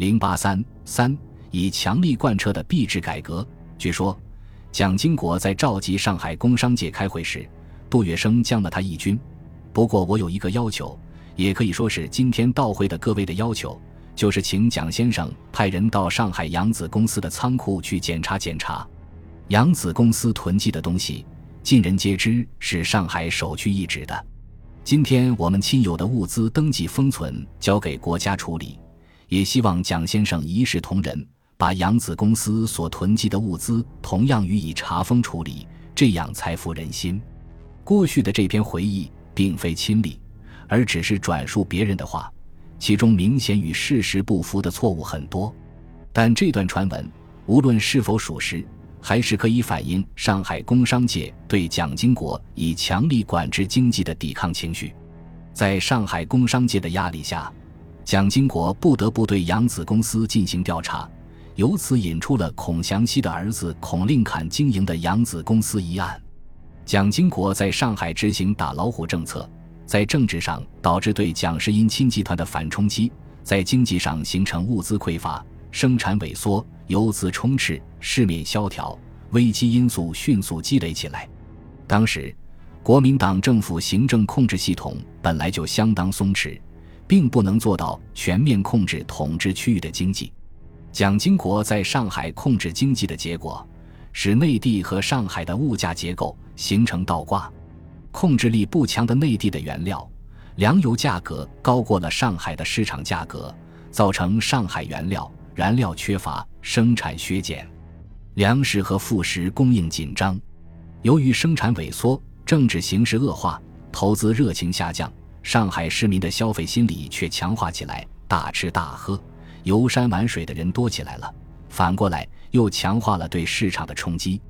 零八三三以强力贯彻的币制改革。据说，蒋经国在召集上海工商界开会时，杜月笙降了他一军。不过，我有一个要求，也可以说是今天到会的各位的要求，就是请蒋先生派人到上海扬子公司的仓库去检查检查。扬子公司囤积的东西，尽人皆知是上海首屈一指的。今天我们亲友的物资登记封存交给国家处理，也希望蒋先生一视同仁，把扬子公司所囤积的物资同样予以查封处理，这样才服人心。过去的这篇回忆并非亲历，而只是转述别人的话，其中明显与事实不符的错误很多。但这段传闻无论是否属实。还是可以反映上海工商界对蒋经国以强力管制经济的抵抗情绪。在上海工商界的压力下，蒋经国不得不对扬子公司进行调查，由此引出了孔祥熙的儿子孔令侃经营的扬子公司一案。蒋经国在上海执行打老虎政策，在政治上导致对蒋世英亲集团的反冲击，在经济上形成物资匮乏、生产萎缩。游资充斥，市面萧条，危机因素迅速积累起来。当时，国民党政府行政控制系统本来就相当松弛，并不能做到全面控制统治区域的经济。蒋经国在上海控制经济的结果，使内地和上海的物价结构形成倒挂。控制力不强的内地的原料、粮油价格高过了上海的市场价格，造成上海原料。燃料缺乏，生产削减，粮食和副食供应紧张。由于生产萎缩，政治形势恶化，投资热情下降，上海市民的消费心理却强化起来，大吃大喝、游山玩水的人多起来了。反过来又强化了对市场的冲击，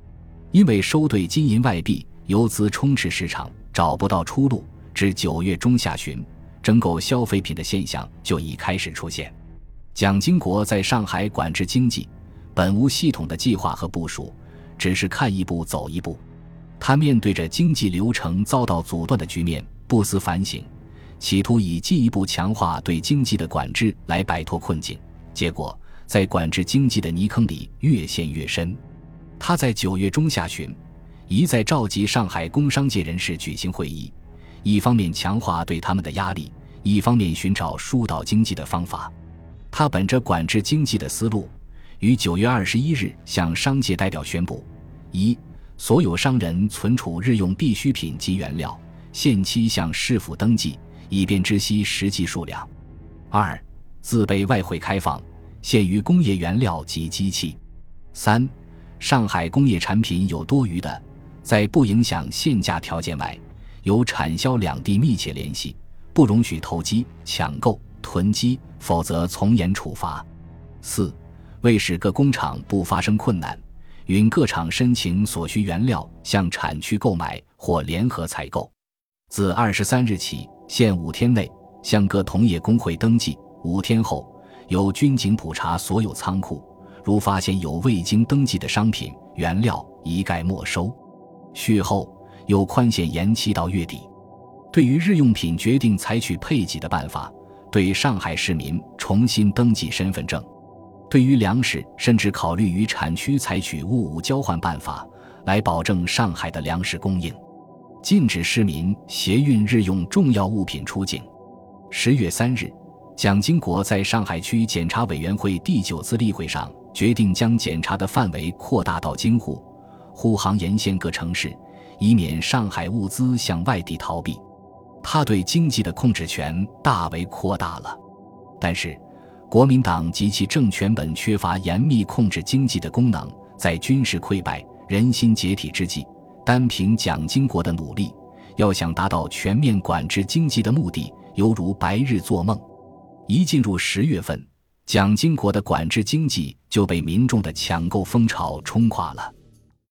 因为收兑金银外币，游资充斥市场，找不到出路。至九月中下旬，征购消费品的现象就已开始出现。蒋经国在上海管制经济，本无系统的计划和部署，只是看一步走一步。他面对着经济流程遭到阻断的局面，不思反省，企图以进一步强化对经济的管制来摆脱困境。结果，在管制经济的泥坑里越陷越深。他在九月中下旬，一再召集上海工商界人士举行会议，一方面强化对他们的压力，一方面寻找疏导经济的方法。他本着管制经济的思路，于九月二十一日向商界代表宣布：一、所有商人存储日用必需品及原料，限期向市府登记，以便知悉实际数量；二、自备外汇开放，限于工业原料及机器；三、上海工业产品有多余的，在不影响限价条件外，由产销两地密切联系，不容许投机抢购。囤积，否则从严处罚。四，为使各工厂不发生困难，允各厂申请所需原料向产区购买或联合采购。自二十三日起，限五天内向各同业工会登记，五天后由军警普查所有仓库，如发现有未经登记的商品原料，一概没收。续后又宽限延期到月底。对于日用品，决定采取配给的办法。对上海市民重新登记身份证，对于粮食，甚至考虑与产区采取物物交换办法，来保证上海的粮食供应。禁止市民携运日用重要物品出境。十月三日，蒋经国在上海区检察委员会第九次例会上决定将检查的范围扩大到京沪、沪杭沿线各城市，以免上海物资向外地逃避。他对经济的控制权大为扩大了，但是国民党及其政权本缺乏严密控制经济的功能，在军事溃败、人心解体之际，单凭蒋经国的努力，要想达到全面管制经济的目的，犹如白日做梦。一进入十月份，蒋经国的管制经济就被民众的抢购风潮冲垮了。